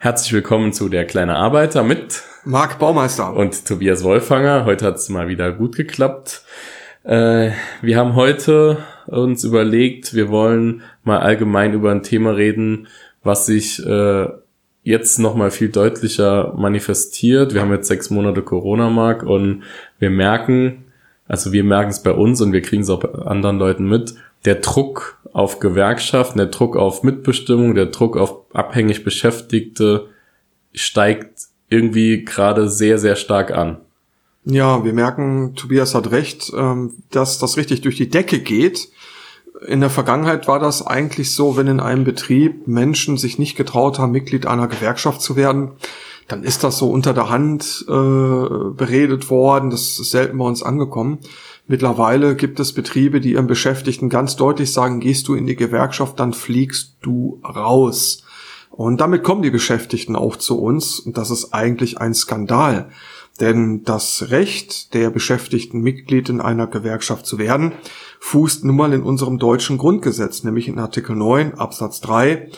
Herzlich willkommen zu Der kleine Arbeiter mit Marc Baumeister und Tobias Wolfanger. Heute hat es mal wieder gut geklappt. Äh, wir haben heute uns überlegt, wir wollen mal allgemein über ein Thema reden, was sich äh, jetzt noch mal viel deutlicher manifestiert. Wir haben jetzt sechs Monate Corona, Marc, und wir merken, also wir merken es bei uns und wir kriegen es auch bei anderen Leuten mit, der Druck auf Gewerkschaften, der Druck auf Mitbestimmung, der Druck auf abhängig Beschäftigte steigt irgendwie gerade sehr, sehr stark an. Ja, wir merken, Tobias hat recht, ähm, dass das richtig durch die Decke geht. In der Vergangenheit war das eigentlich so, wenn in einem Betrieb Menschen sich nicht getraut haben, Mitglied einer Gewerkschaft zu werden, dann ist das so unter der Hand äh, beredet worden. Das ist selten bei uns angekommen. Mittlerweile gibt es Betriebe, die ihren Beschäftigten ganz deutlich sagen, gehst du in die Gewerkschaft, dann fliegst du raus. Und damit kommen die Beschäftigten auch zu uns. Und das ist eigentlich ein Skandal. Denn das Recht der Beschäftigten, Mitglied in einer Gewerkschaft zu werden, fußt nun mal in unserem deutschen Grundgesetz, nämlich in Artikel 9 Absatz 3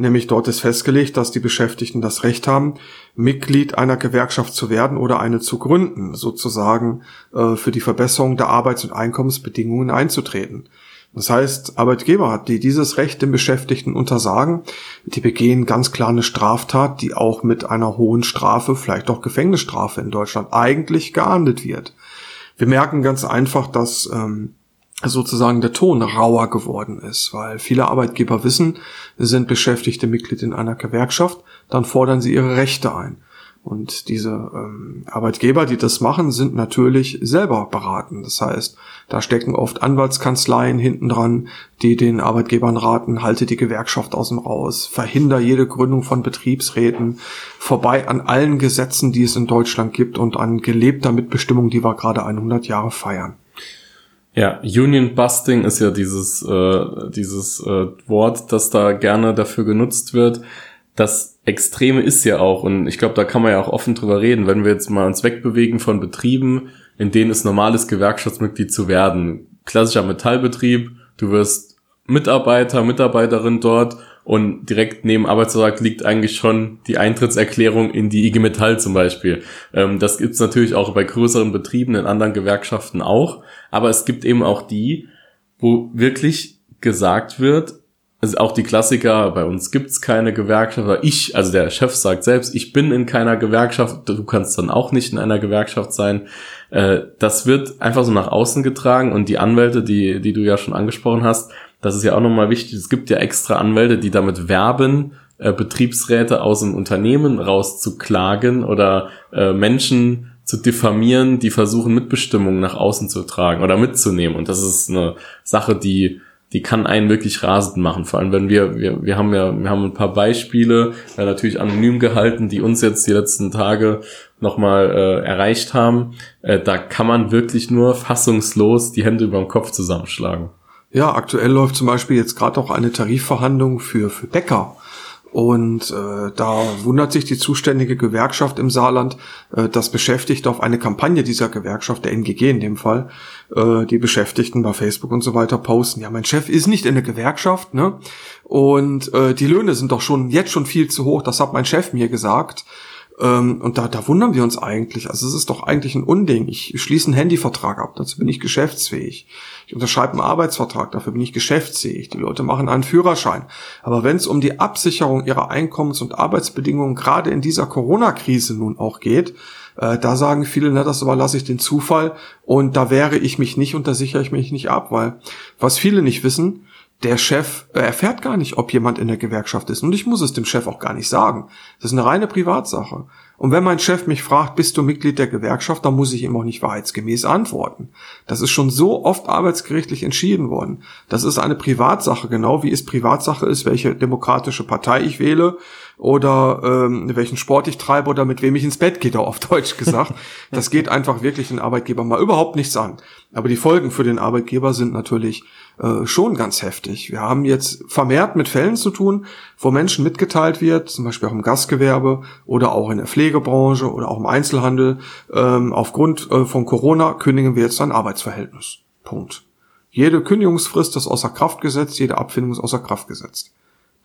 Nämlich dort ist festgelegt, dass die Beschäftigten das Recht haben, Mitglied einer Gewerkschaft zu werden oder eine zu gründen, sozusagen äh, für die Verbesserung der Arbeits- und Einkommensbedingungen einzutreten. Das heißt, Arbeitgeber, die dieses Recht den Beschäftigten untersagen, die begehen ganz klar eine Straftat, die auch mit einer hohen Strafe, vielleicht auch Gefängnisstrafe in Deutschland eigentlich geahndet wird. Wir merken ganz einfach, dass ähm, sozusagen der Ton rauer geworden ist, weil viele Arbeitgeber wissen, sind Beschäftigte Mitglied in einer Gewerkschaft, dann fordern sie ihre Rechte ein. Und diese ähm, Arbeitgeber, die das machen, sind natürlich selber beraten. Das heißt, da stecken oft Anwaltskanzleien hinten dran, die den Arbeitgebern raten, halte die Gewerkschaft aus dem Raus, verhinder jede Gründung von Betriebsräten, vorbei an allen Gesetzen, die es in Deutschland gibt und an gelebter Mitbestimmung, die wir gerade 100 Jahre feiern. Ja, Union Busting ist ja dieses, äh, dieses äh, Wort, das da gerne dafür genutzt wird. Das Extreme ist ja auch, und ich glaube, da kann man ja auch offen drüber reden, wenn wir jetzt mal uns wegbewegen von Betrieben, in denen es normales Gewerkschaftsmitglied zu werden. Klassischer Metallbetrieb, du wirst Mitarbeiter, Mitarbeiterin dort und direkt neben Arbeitsvertrag liegt eigentlich schon die Eintrittserklärung in die IG Metall zum Beispiel. Ähm, das gibt's natürlich auch bei größeren Betrieben, in anderen Gewerkschaften auch. Aber es gibt eben auch die, wo wirklich gesagt wird, also auch die Klassiker, bei uns gibt's keine Gewerkschaft, aber ich, also der Chef sagt selbst, ich bin in keiner Gewerkschaft, du kannst dann auch nicht in einer Gewerkschaft sein. Äh, das wird einfach so nach außen getragen und die Anwälte, die, die du ja schon angesprochen hast, das ist ja auch nochmal wichtig, es gibt ja extra Anwälte, die damit werben, äh, Betriebsräte aus dem Unternehmen rauszuklagen oder äh, Menschen zu diffamieren, die versuchen, Mitbestimmung nach außen zu tragen oder mitzunehmen. Und das ist eine Sache, die, die kann einen wirklich rasend machen. Vor allem, wenn wir, wir, wir haben ja, wir haben ein paar Beispiele, äh, natürlich anonym gehalten, die uns jetzt die letzten Tage nochmal äh, erreicht haben. Äh, da kann man wirklich nur fassungslos die Hände über dem Kopf zusammenschlagen. Ja, aktuell läuft zum Beispiel jetzt gerade auch eine Tarifverhandlung für, für Bäcker. Und äh, da wundert sich die zuständige Gewerkschaft im Saarland, äh, dass Beschäftigte auf eine Kampagne dieser Gewerkschaft, der NGG in dem Fall, äh, die Beschäftigten bei Facebook und so weiter posten. Ja, mein Chef ist nicht in der Gewerkschaft, ne? Und äh, die Löhne sind doch schon jetzt schon viel zu hoch. Das hat mein Chef mir gesagt. Ähm, und da, da wundern wir uns eigentlich. Also es ist doch eigentlich ein Unding. Ich schließe einen Handyvertrag ab, dazu bin ich geschäftsfähig. Ich unterschreibe einen Arbeitsvertrag, dafür bin ich geschäftsfähig. Die Leute machen einen Führerschein. Aber wenn es um die Absicherung ihrer Einkommens- und Arbeitsbedingungen gerade in dieser Corona-Krise nun auch geht, äh, da sagen viele, na, das überlasse ich den Zufall und da wehre ich mich nicht und da sichere ich mich nicht ab, weil was viele nicht wissen, der Chef äh, erfährt gar nicht, ob jemand in der Gewerkschaft ist. Und ich muss es dem Chef auch gar nicht sagen. Das ist eine reine Privatsache. Und wenn mein Chef mich fragt, bist du Mitglied der Gewerkschaft, dann muss ich ihm auch nicht wahrheitsgemäß antworten. Das ist schon so oft arbeitsgerichtlich entschieden worden. Das ist eine Privatsache, genau wie es Privatsache ist, welche demokratische Partei ich wähle oder ähm, welchen Sport ich treibe oder mit wem ich ins Bett gehe, auf Deutsch gesagt. Das geht einfach wirklich den Arbeitgeber mal überhaupt nichts an. Aber die Folgen für den Arbeitgeber sind natürlich äh, schon ganz heftig. Wir haben jetzt vermehrt mit Fällen zu tun, wo Menschen mitgeteilt wird, zum Beispiel auch im Gastgewerbe oder auch in der Pflegebranche oder auch im Einzelhandel, ähm, aufgrund äh, von Corona kündigen wir jetzt ein Arbeitsverhältnis. Punkt. Jede Kündigungsfrist ist außer Kraft gesetzt, jede Abfindung ist außer Kraft gesetzt.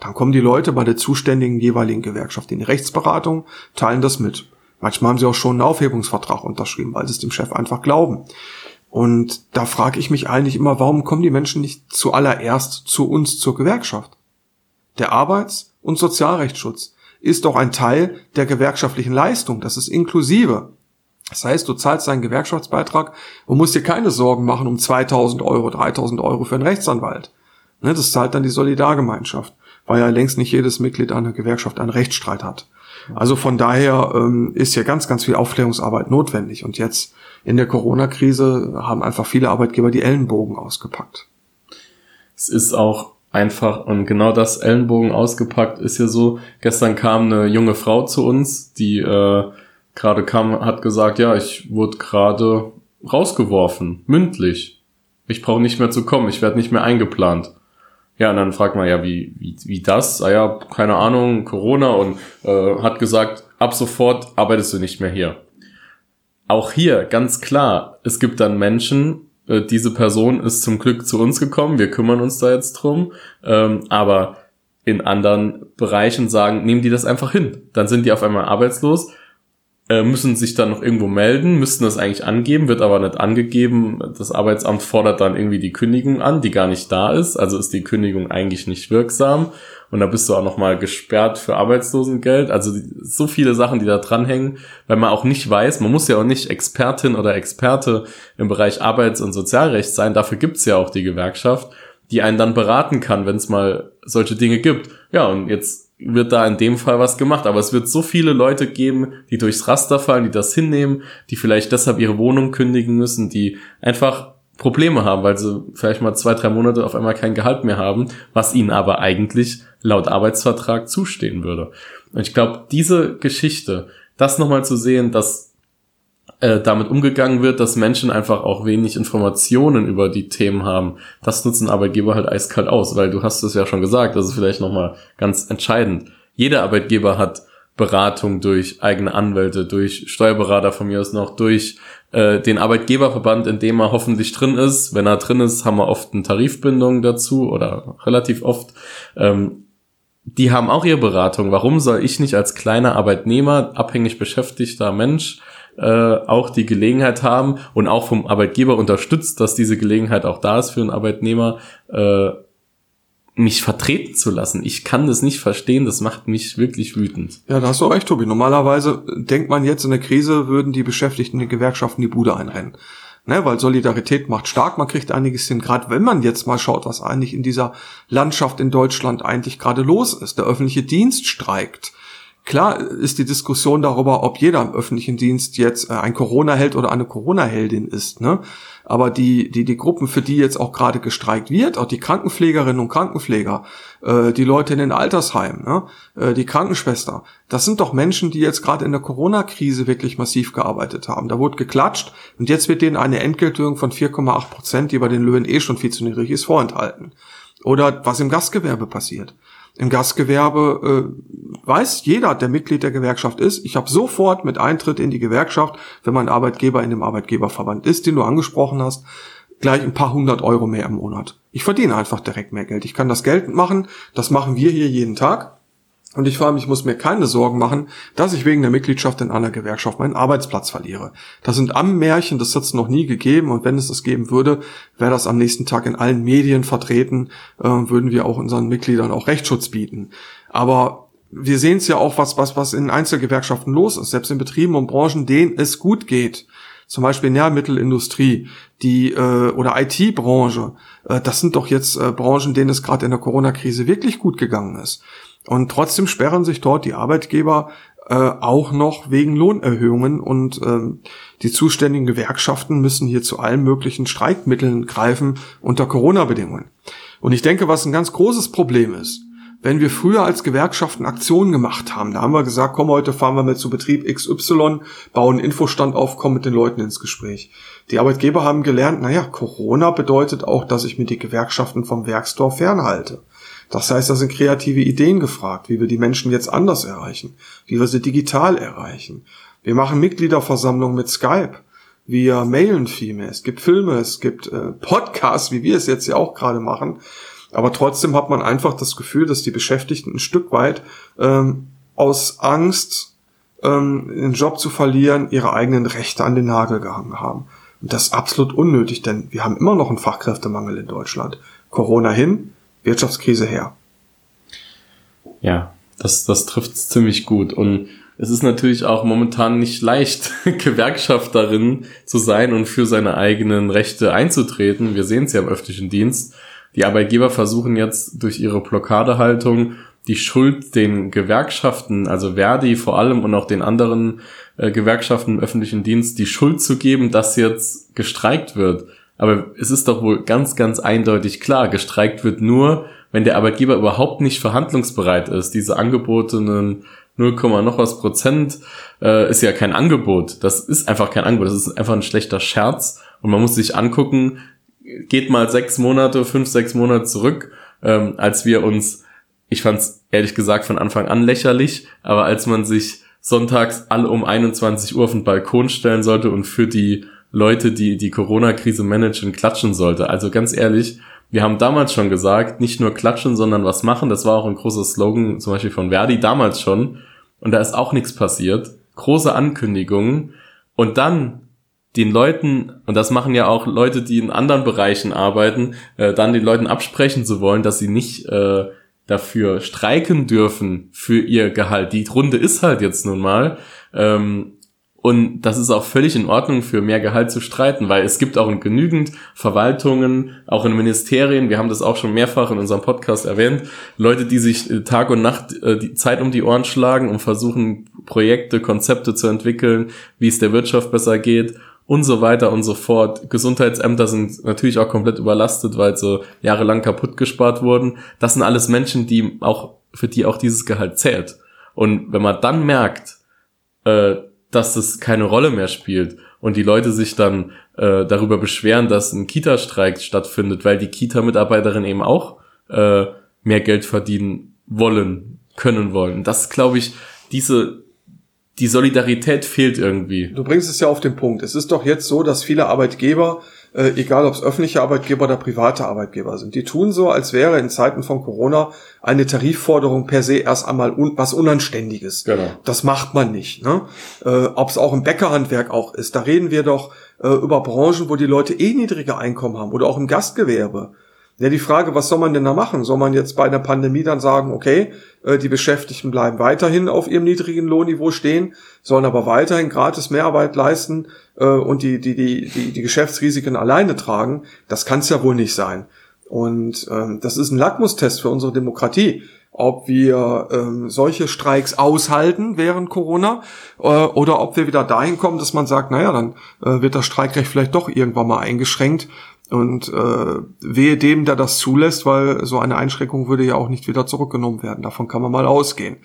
Dann kommen die Leute bei der zuständigen jeweiligen Gewerkschaft in die Rechtsberatung, teilen das mit. Manchmal haben sie auch schon einen Aufhebungsvertrag unterschrieben, weil sie es dem Chef einfach glauben. Und da frage ich mich eigentlich immer, warum kommen die Menschen nicht zuallererst zu uns, zur Gewerkschaft? Der Arbeits- und Sozialrechtsschutz ist doch ein Teil der gewerkschaftlichen Leistung. Das ist inklusive. Das heißt, du zahlst deinen Gewerkschaftsbeitrag und musst dir keine Sorgen machen um 2000 Euro, 3000 Euro für einen Rechtsanwalt. Ne, das zahlt dann die Solidargemeinschaft, weil ja längst nicht jedes Mitglied einer Gewerkschaft einen Rechtsstreit hat. Also von daher ähm, ist hier ganz, ganz viel Aufklärungsarbeit notwendig. Und jetzt in der Corona-Krise haben einfach viele Arbeitgeber die Ellenbogen ausgepackt. Es ist auch einfach, und genau das Ellenbogen ausgepackt ist ja so, gestern kam eine junge Frau zu uns, die äh, gerade kam, hat gesagt, ja, ich wurde gerade rausgeworfen, mündlich. Ich brauche nicht mehr zu kommen, ich werde nicht mehr eingeplant. Ja, und dann fragt man ja, wie, wie, wie das? Ah ja, keine Ahnung, Corona und äh, hat gesagt, ab sofort arbeitest du nicht mehr hier. Auch hier ganz klar, es gibt dann Menschen, äh, diese Person ist zum Glück zu uns gekommen, wir kümmern uns da jetzt drum, ähm, aber in anderen Bereichen sagen, nehmen die das einfach hin. Dann sind die auf einmal arbeitslos müssen sich dann noch irgendwo melden, müssten das eigentlich angeben, wird aber nicht angegeben. Das Arbeitsamt fordert dann irgendwie die Kündigung an, die gar nicht da ist. Also ist die Kündigung eigentlich nicht wirksam. Und da bist du auch nochmal gesperrt für Arbeitslosengeld. Also so viele Sachen, die da dranhängen, weil man auch nicht weiß, man muss ja auch nicht Expertin oder Experte im Bereich Arbeits- und Sozialrecht sein. Dafür gibt's ja auch die Gewerkschaft, die einen dann beraten kann, wenn es mal solche Dinge gibt. Ja, und jetzt wird da in dem Fall was gemacht. Aber es wird so viele Leute geben, die durchs Raster fallen, die das hinnehmen, die vielleicht deshalb ihre Wohnung kündigen müssen, die einfach Probleme haben, weil sie vielleicht mal zwei, drei Monate auf einmal kein Gehalt mehr haben, was ihnen aber eigentlich laut Arbeitsvertrag zustehen würde. Und ich glaube, diese Geschichte, das nochmal zu sehen, dass äh, damit umgegangen wird, dass Menschen einfach auch wenig Informationen über die Themen haben. Das nutzen Arbeitgeber halt eiskalt aus, weil du hast es ja schon gesagt, das ist vielleicht nochmal ganz entscheidend. Jeder Arbeitgeber hat Beratung durch eigene Anwälte, durch Steuerberater von mir aus noch, durch äh, den Arbeitgeberverband, in dem er hoffentlich drin ist. Wenn er drin ist, haben wir oft eine Tarifbindung dazu oder relativ oft. Ähm, die haben auch ihre Beratung. Warum soll ich nicht als kleiner Arbeitnehmer, abhängig beschäftigter Mensch, äh, auch die Gelegenheit haben und auch vom Arbeitgeber unterstützt, dass diese Gelegenheit auch da ist für einen Arbeitnehmer, äh, mich vertreten zu lassen. Ich kann das nicht verstehen, das macht mich wirklich wütend. Ja, da hast du recht, Tobi. Normalerweise denkt man jetzt in der Krise, würden die Beschäftigten den Gewerkschaften die Bude einrennen. Ne, weil Solidarität macht stark, man kriegt einiges hin, gerade wenn man jetzt mal schaut, was eigentlich in dieser Landschaft in Deutschland eigentlich gerade los ist. Der öffentliche Dienst streikt. Klar ist die Diskussion darüber, ob jeder im öffentlichen Dienst jetzt äh, ein Corona-Held oder eine Corona-Heldin ist. Ne? Aber die, die, die Gruppen, für die jetzt auch gerade gestreikt wird, auch die Krankenpflegerinnen und Krankenpfleger, äh, die Leute in den Altersheimen, ne? äh, die Krankenschwester, das sind doch Menschen, die jetzt gerade in der Corona-Krise wirklich massiv gearbeitet haben. Da wurde geklatscht und jetzt wird denen eine Entgeltung von 4,8 Prozent, die bei den Löhnen eh schon viel zu niedrig ist, vorenthalten. Oder was im Gastgewerbe passiert. Im Gastgewerbe äh, weiß jeder, der Mitglied der Gewerkschaft ist, ich habe sofort mit Eintritt in die Gewerkschaft, wenn mein Arbeitgeber in dem Arbeitgeberverband ist, den du angesprochen hast, gleich ein paar hundert Euro mehr im Monat. Ich verdiene einfach direkt mehr Geld. Ich kann das geltend machen. Das machen wir hier jeden Tag. Und ich vor allem, ich muss mir keine Sorgen machen, dass ich wegen der Mitgliedschaft in einer Gewerkschaft meinen Arbeitsplatz verliere. Das sind am Märchen, das hat es noch nie gegeben. Und wenn es das geben würde, wäre das am nächsten Tag in allen Medien vertreten, äh, würden wir auch unseren Mitgliedern auch Rechtsschutz bieten. Aber wir sehen es ja auch, was, was, was in Einzelgewerkschaften los ist, selbst in Betrieben und Branchen, denen es gut geht. Zum Beispiel Nährmittelindustrie, die äh, oder IT-Branche. Äh, das sind doch jetzt äh, Branchen, denen es gerade in der Corona-Krise wirklich gut gegangen ist. Und trotzdem sperren sich dort die Arbeitgeber äh, auch noch wegen Lohnerhöhungen und äh, die zuständigen Gewerkschaften müssen hier zu allen möglichen Streikmitteln greifen unter Corona-Bedingungen. Und ich denke, was ein ganz großes Problem ist, wenn wir früher als Gewerkschaften Aktionen gemacht haben, da haben wir gesagt, komm, heute fahren wir mit zu Betrieb XY, bauen Infostand auf, kommen mit den Leuten ins Gespräch. Die Arbeitgeber haben gelernt, naja, Corona bedeutet auch, dass ich mir die Gewerkschaften vom Werkstor fernhalte. Das heißt, da sind kreative Ideen gefragt, wie wir die Menschen jetzt anders erreichen, wie wir sie digital erreichen. Wir machen Mitgliederversammlungen mit Skype. Wir mailen viel mehr. Es gibt Filme, es gibt äh, Podcasts, wie wir es jetzt ja auch gerade machen. Aber trotzdem hat man einfach das Gefühl, dass die Beschäftigten ein Stück weit ähm, aus Angst, ähm, den Job zu verlieren, ihre eigenen Rechte an den Nagel gehangen haben. Und das ist absolut unnötig, denn wir haben immer noch einen Fachkräftemangel in Deutschland. Corona hin, Wirtschaftskrise her. Ja, das, das trifft ziemlich gut. Und es ist natürlich auch momentan nicht leicht, Gewerkschafterin zu sein und für seine eigenen Rechte einzutreten. Wir sehen es ja im öffentlichen Dienst. Die Arbeitgeber versuchen jetzt durch ihre Blockadehaltung die Schuld den Gewerkschaften, also Verdi vor allem und auch den anderen äh, Gewerkschaften im öffentlichen Dienst, die Schuld zu geben, dass jetzt gestreikt wird. Aber es ist doch wohl ganz, ganz eindeutig klar, gestreikt wird nur, wenn der Arbeitgeber überhaupt nicht verhandlungsbereit ist. Diese angebotenen 0, noch was Prozent äh, ist ja kein Angebot. Das ist einfach kein Angebot. Das ist einfach ein schlechter Scherz. Und man muss sich angucken, geht mal sechs Monate, fünf, sechs Monate zurück, ähm, als wir uns, ich fand es ehrlich gesagt von Anfang an lächerlich, aber als man sich sonntags alle um 21 Uhr auf den Balkon stellen sollte und für die Leute, die die Corona-Krise managen, klatschen sollte. Also ganz ehrlich, wir haben damals schon gesagt, nicht nur klatschen, sondern was machen. Das war auch ein großer Slogan, zum Beispiel von Verdi damals schon. Und da ist auch nichts passiert. Große Ankündigungen. Und dann den Leuten, und das machen ja auch Leute, die in anderen Bereichen arbeiten, äh, dann den Leuten absprechen zu wollen, dass sie nicht äh, dafür streiken dürfen für ihr Gehalt. Die Runde ist halt jetzt nun mal. Ähm, und das ist auch völlig in Ordnung, für mehr Gehalt zu streiten, weil es gibt auch genügend Verwaltungen, auch in Ministerien, wir haben das auch schon mehrfach in unserem Podcast erwähnt, Leute, die sich äh, Tag und Nacht äh, die Zeit um die Ohren schlagen und versuchen, Projekte, Konzepte zu entwickeln, wie es der Wirtschaft besser geht und so weiter und so fort. Gesundheitsämter sind natürlich auch komplett überlastet, weil so jahrelang kaputt gespart wurden. Das sind alles Menschen, die auch, für die auch dieses Gehalt zählt. Und wenn man dann merkt, äh, dass es keine Rolle mehr spielt und die Leute sich dann äh, darüber beschweren, dass ein Kita-Streik stattfindet, weil die Kita-Mitarbeiterinnen eben auch äh, mehr Geld verdienen wollen, können wollen. Das glaube ich, diese die Solidarität fehlt irgendwie. Du bringst es ja auf den Punkt. Es ist doch jetzt so, dass viele Arbeitgeber, äh, egal ob es öffentliche Arbeitgeber oder private Arbeitgeber sind, die tun so, als wäre in Zeiten von Corona eine Tarifforderung per se erst einmal un was Unanständiges. Genau. Das macht man nicht. Ne? Äh, ob es auch im Bäckerhandwerk auch ist, da reden wir doch äh, über Branchen, wo die Leute eh niedrige Einkommen haben oder auch im Gastgewerbe. Ja, die Frage, was soll man denn da machen? Soll man jetzt bei einer Pandemie dann sagen, okay, äh, die Beschäftigten bleiben weiterhin auf ihrem niedrigen Lohnniveau stehen, sollen aber weiterhin gratis Mehrarbeit leisten äh, und die, die, die, die, die Geschäftsrisiken alleine tragen? Das kann es ja wohl nicht sein. Und ähm, das ist ein Lackmustest für unsere Demokratie ob wir ähm, solche Streiks aushalten während Corona äh, oder ob wir wieder dahin kommen, dass man sagt, naja, dann äh, wird das Streikrecht vielleicht doch irgendwann mal eingeschränkt und äh, wehe dem, der das zulässt, weil so eine Einschränkung würde ja auch nicht wieder zurückgenommen werden. Davon kann man mal ausgehen.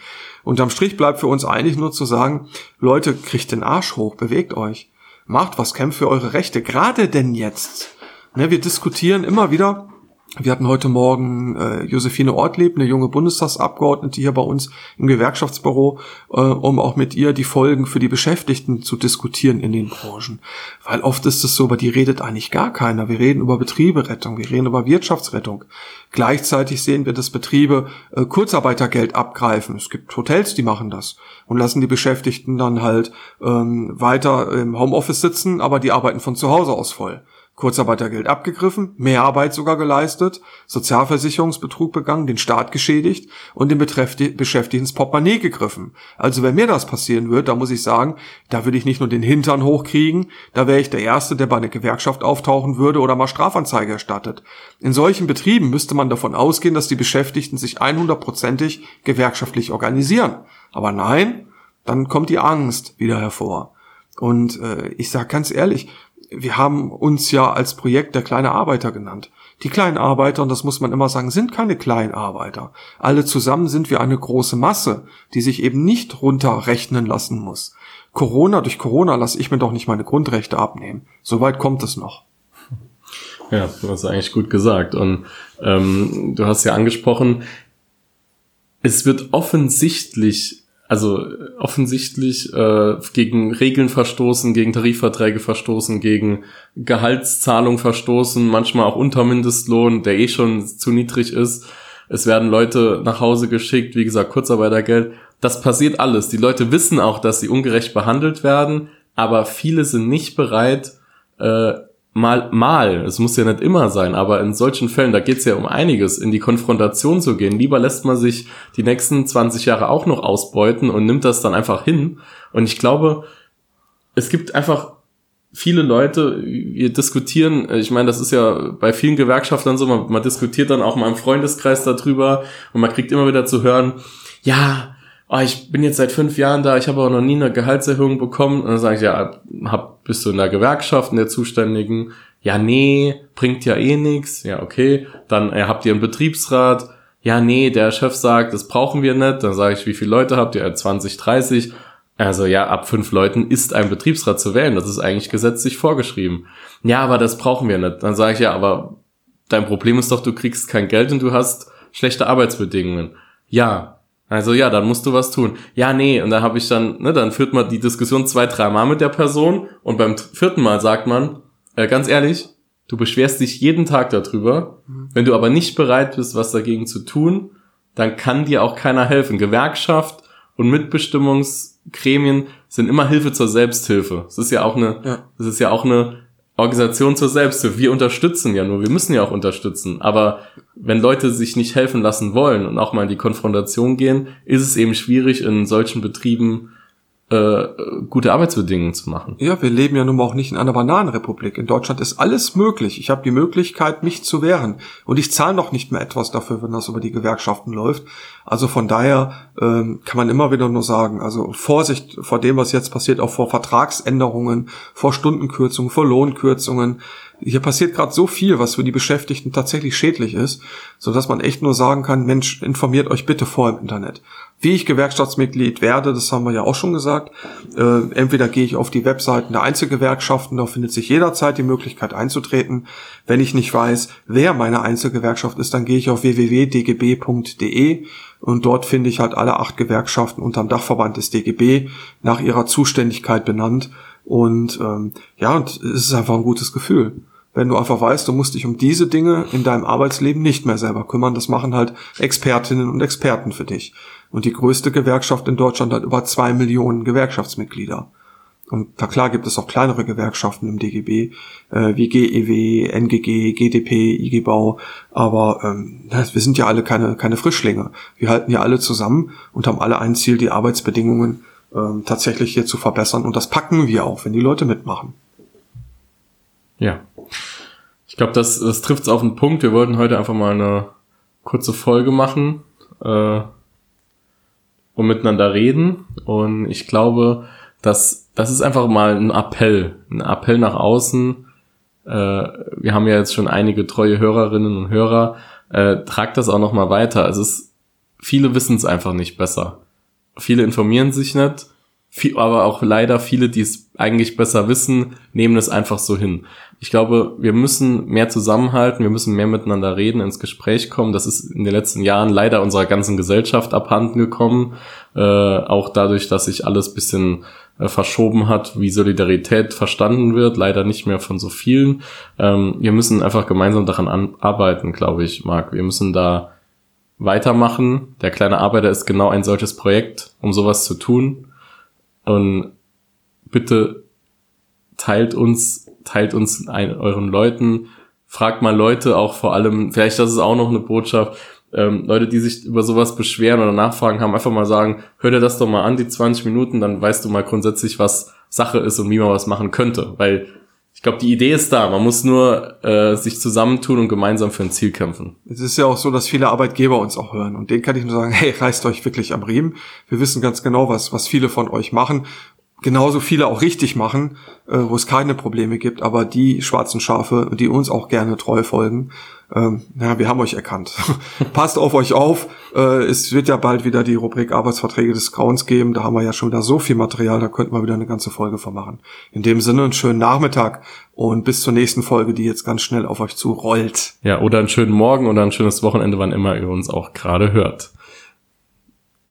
Unterm Strich bleibt für uns eigentlich nur zu sagen, Leute, kriegt den Arsch hoch, bewegt euch. Macht was, kämpft für eure Rechte. Gerade denn jetzt. Ne, wir diskutieren immer wieder, wir hatten heute Morgen äh, Josephine Ortlieb, eine junge Bundestagsabgeordnete hier bei uns im Gewerkschaftsbüro, äh, um auch mit ihr die Folgen für die Beschäftigten zu diskutieren in den Branchen. Weil oft ist es so, über die redet eigentlich gar keiner. Wir reden über Betrieberettung, wir reden über Wirtschaftsrettung. Gleichzeitig sehen wir, dass Betriebe äh, Kurzarbeitergeld abgreifen. Es gibt Hotels, die machen das und lassen die Beschäftigten dann halt ähm, weiter im Homeoffice sitzen, aber die arbeiten von zu Hause aus voll. Kurzarbeitergeld abgegriffen, Mehrarbeit sogar geleistet, Sozialversicherungsbetrug begangen, den Staat geschädigt und den Beschäftigten ins Portemonnaie gegriffen. Also wenn mir das passieren wird, da muss ich sagen, da würde ich nicht nur den Hintern hochkriegen, da wäre ich der Erste, der bei einer Gewerkschaft auftauchen würde oder mal Strafanzeige erstattet. In solchen Betrieben müsste man davon ausgehen, dass die Beschäftigten sich 100%ig gewerkschaftlich organisieren. Aber nein, dann kommt die Angst wieder hervor. Und äh, ich sage ganz ehrlich, wir haben uns ja als Projekt der kleine Arbeiter genannt. Die kleinen Arbeiter, und das muss man immer sagen, sind keine kleinen Arbeiter. Alle zusammen sind wir eine große Masse, die sich eben nicht runterrechnen lassen muss. Corona, durch Corona lasse ich mir doch nicht meine Grundrechte abnehmen. Soweit kommt es noch. Ja, du hast eigentlich gut gesagt. Und ähm, du hast ja angesprochen, es wird offensichtlich also offensichtlich äh, gegen Regeln verstoßen, gegen Tarifverträge verstoßen, gegen Gehaltszahlung verstoßen, manchmal auch unter Mindestlohn, der eh schon zu niedrig ist. Es werden Leute nach Hause geschickt, wie gesagt, Kurzarbeitergeld. Das passiert alles. Die Leute wissen auch, dass sie ungerecht behandelt werden, aber viele sind nicht bereit, äh, mal, mal, es muss ja nicht immer sein, aber in solchen Fällen, da geht's ja um einiges, in die Konfrontation zu gehen. Lieber lässt man sich die nächsten 20 Jahre auch noch ausbeuten und nimmt das dann einfach hin. Und ich glaube, es gibt einfach viele Leute, wir diskutieren, ich meine, das ist ja bei vielen Gewerkschaftern so, man, man diskutiert dann auch mal im Freundeskreis darüber und man kriegt immer wieder zu hören, ja, oh, ich bin jetzt seit fünf Jahren da, ich habe aber noch nie eine Gehaltserhöhung bekommen. Und dann sage ich, ja, hab, bist du in der Gewerkschaft, in der Zuständigen? Ja, nee, bringt ja eh nix. Ja, okay. Dann äh, habt ihr einen Betriebsrat. Ja, nee, der Chef sagt, das brauchen wir nicht. Dann sage ich, wie viele Leute habt ihr? 20, 30. Also ja, ab fünf Leuten ist ein Betriebsrat zu wählen. Das ist eigentlich gesetzlich vorgeschrieben. Ja, aber das brauchen wir nicht. Dann sage ich, ja, aber dein Problem ist doch, du kriegst kein Geld und du hast schlechte Arbeitsbedingungen. Ja, also ja, dann musst du was tun. Ja, nee, und da habe ich dann, ne, dann führt man die Diskussion zwei, drei Mal mit der Person und beim vierten Mal sagt man, äh, ganz ehrlich, du beschwerst dich jeden Tag darüber. Mhm. Wenn du aber nicht bereit bist, was dagegen zu tun, dann kann dir auch keiner helfen. Gewerkschaft und Mitbestimmungsgremien sind immer Hilfe zur Selbsthilfe. Das ist ja auch eine, ja. das ist ja auch eine Organisation zur Selbsthilfe. Wir unterstützen ja nur, wir müssen ja auch unterstützen. Aber wenn Leute sich nicht helfen lassen wollen und auch mal in die Konfrontation gehen, ist es eben schwierig, in solchen Betrieben äh, gute Arbeitsbedingungen zu machen. Ja, wir leben ja nun mal auch nicht in einer Bananenrepublik. In Deutschland ist alles möglich. Ich habe die Möglichkeit, mich zu wehren. Und ich zahle noch nicht mehr etwas dafür, wenn das über die Gewerkschaften läuft. Also von daher ähm, kann man immer wieder nur sagen, also Vorsicht vor dem, was jetzt passiert, auch vor Vertragsänderungen, vor Stundenkürzungen, vor Lohnkürzungen hier passiert gerade so viel, was für die Beschäftigten tatsächlich schädlich ist, so dass man echt nur sagen kann, Mensch, informiert euch bitte vor im Internet. Wie ich Gewerkschaftsmitglied werde, das haben wir ja auch schon gesagt. Äh, entweder gehe ich auf die Webseiten der Einzelgewerkschaften, da findet sich jederzeit die Möglichkeit einzutreten. Wenn ich nicht weiß, wer meine Einzelgewerkschaft ist, dann gehe ich auf www.dgb.de und dort finde ich halt alle acht Gewerkschaften unterm Dachverband des DGB nach ihrer Zuständigkeit benannt. Und ähm, ja, und es ist einfach ein gutes Gefühl wenn du einfach weißt, du musst dich um diese Dinge in deinem Arbeitsleben nicht mehr selber kümmern. Das machen halt Expertinnen und Experten für dich. Und die größte Gewerkschaft in Deutschland hat über zwei Millionen Gewerkschaftsmitglieder. Und da klar gibt es auch kleinere Gewerkschaften im DGB, äh, wie GEW, NGG, GDP, IG Bau, aber ähm, wir sind ja alle keine, keine Frischlinge. Wir halten ja alle zusammen und haben alle ein Ziel, die Arbeitsbedingungen ähm, tatsächlich hier zu verbessern. Und das packen wir auch, wenn die Leute mitmachen. Ja. Ich glaube, das, das trifft es auf den Punkt. Wir wollten heute einfach mal eine kurze Folge machen äh, und miteinander reden. Und ich glaube, dass das ist einfach mal ein Appell, ein Appell nach außen. Äh, wir haben ja jetzt schon einige treue Hörerinnen und Hörer. Äh, tragt das auch noch mal weiter. Es ist viele wissen es einfach nicht besser. Viele informieren sich nicht viel, aber auch leider viele, die es eigentlich besser wissen, nehmen es einfach so hin. Ich glaube, wir müssen mehr zusammenhalten, wir müssen mehr miteinander reden, ins Gespräch kommen. Das ist in den letzten Jahren leider unserer ganzen Gesellschaft abhanden gekommen. Äh, auch dadurch, dass sich alles bisschen äh, verschoben hat, wie Solidarität verstanden wird, leider nicht mehr von so vielen. Ähm, wir müssen einfach gemeinsam daran arbeiten, glaube ich, Marc. Wir müssen da weitermachen. Der kleine Arbeiter ist genau ein solches Projekt, um sowas zu tun. Und bitte teilt uns, teilt uns ein, euren Leuten, fragt mal Leute auch vor allem, vielleicht das ist auch noch eine Botschaft, ähm, Leute, die sich über sowas beschweren oder nachfragen haben, einfach mal sagen, hör dir das doch mal an, die 20 Minuten, dann weißt du mal grundsätzlich, was Sache ist und wie man was machen könnte. Weil ich glaube, die Idee ist da. Man muss nur äh, sich zusammentun und gemeinsam für ein Ziel kämpfen. Es ist ja auch so, dass viele Arbeitgeber uns auch hören. Und denen kann ich nur sagen, hey, reißt euch wirklich am Riemen. Wir wissen ganz genau, was, was viele von euch machen genauso viele auch richtig machen, äh, wo es keine Probleme gibt, aber die schwarzen Schafe, die uns auch gerne treu folgen, ähm, ja, wir haben euch erkannt. Passt auf euch auf. Äh, es wird ja bald wieder die Rubrik Arbeitsverträge des Grauens geben. Da haben wir ja schon wieder so viel Material, da könnten wir wieder eine ganze Folge vermachen. In dem Sinne einen schönen Nachmittag und bis zur nächsten Folge, die jetzt ganz schnell auf euch zurollt. Ja, oder einen schönen Morgen oder ein schönes Wochenende, wann immer ihr uns auch gerade hört.